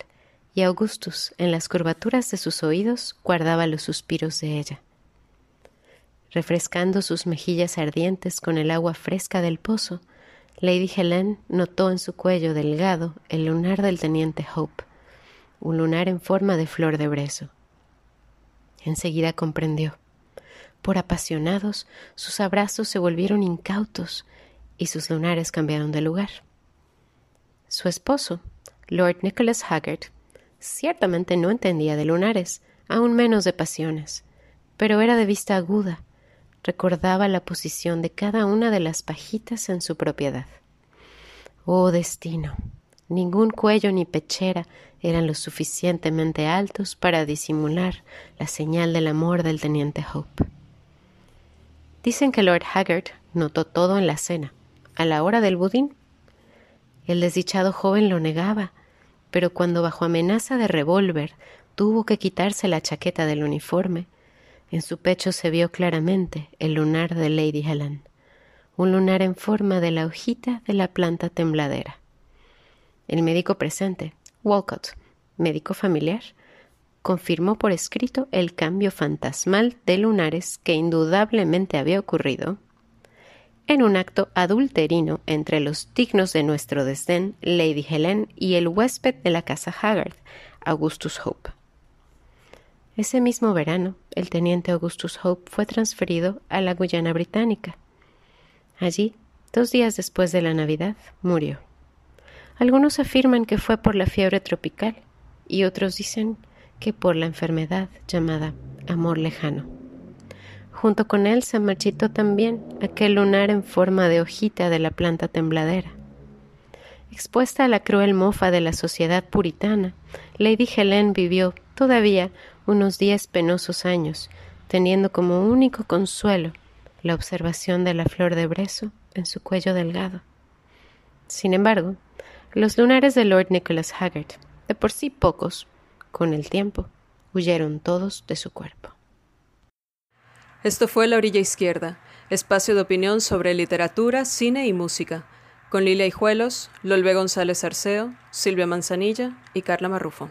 y Augustus, en las curvaturas de sus oídos, guardaba los suspiros de ella. Refrescando sus mejillas ardientes con el agua fresca del pozo, Lady Helen notó en su cuello delgado el lunar del teniente Hope, un lunar en forma de flor de brezo. Enseguida comprendió. Por apasionados, sus abrazos se volvieron incautos y sus lunares cambiaron de lugar. Su esposo, Lord Nicholas Haggard, ciertamente no entendía de lunares, aún menos de pasiones, pero era de vista aguda, recordaba la posición de cada una de las pajitas en su propiedad. Oh destino. Ningún cuello ni pechera eran lo suficientemente altos para disimular la señal del amor del teniente Hope. Dicen que Lord Haggard notó todo en la cena. A la hora del budín el desdichado joven lo negaba, pero cuando bajo amenaza de revólver tuvo que quitarse la chaqueta del uniforme, en su pecho se vio claramente el lunar de Lady Helen, un lunar en forma de la hojita de la planta tembladera. El médico presente, Walcott, médico familiar, confirmó por escrito el cambio fantasmal de lunares que indudablemente había ocurrido en un acto adulterino entre los dignos de nuestro desdén, Lady Helen y el huésped de la casa Haggard, Augustus Hope. Ese mismo verano, el teniente Augustus Hope fue transferido a la Guyana Británica. Allí, dos días después de la Navidad, murió. Algunos afirman que fue por la fiebre tropical y otros dicen que por la enfermedad llamada amor lejano. Junto con él se marchitó también aquel lunar en forma de hojita de la planta tembladera. Expuesta a la cruel mofa de la sociedad puritana, Lady Helen vivió todavía unos diez penosos años, teniendo como único consuelo la observación de la flor de brezo en su cuello delgado. Sin embargo, los lunares de Lord Nicholas Haggard, de por sí pocos, con el tiempo, huyeron todos de su cuerpo. Esto fue La Orilla Izquierda, espacio de opinión sobre literatura, cine y música, con Lilia Hijuelos, Lolbe González Arceo, Silvia Manzanilla y Carla Marrufo.